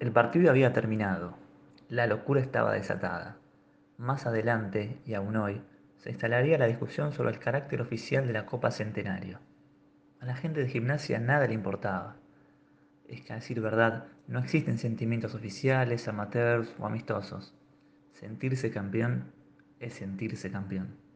El partido había terminado. La locura estaba desatada. Más adelante, y aún hoy, se instalaría la discusión sobre el carácter oficial de la Copa Centenario. A la gente de gimnasia nada le importaba. Es que a decir verdad, no existen sentimientos oficiales, amateurs o amistosos. Sentirse campeón es sentirse campeón.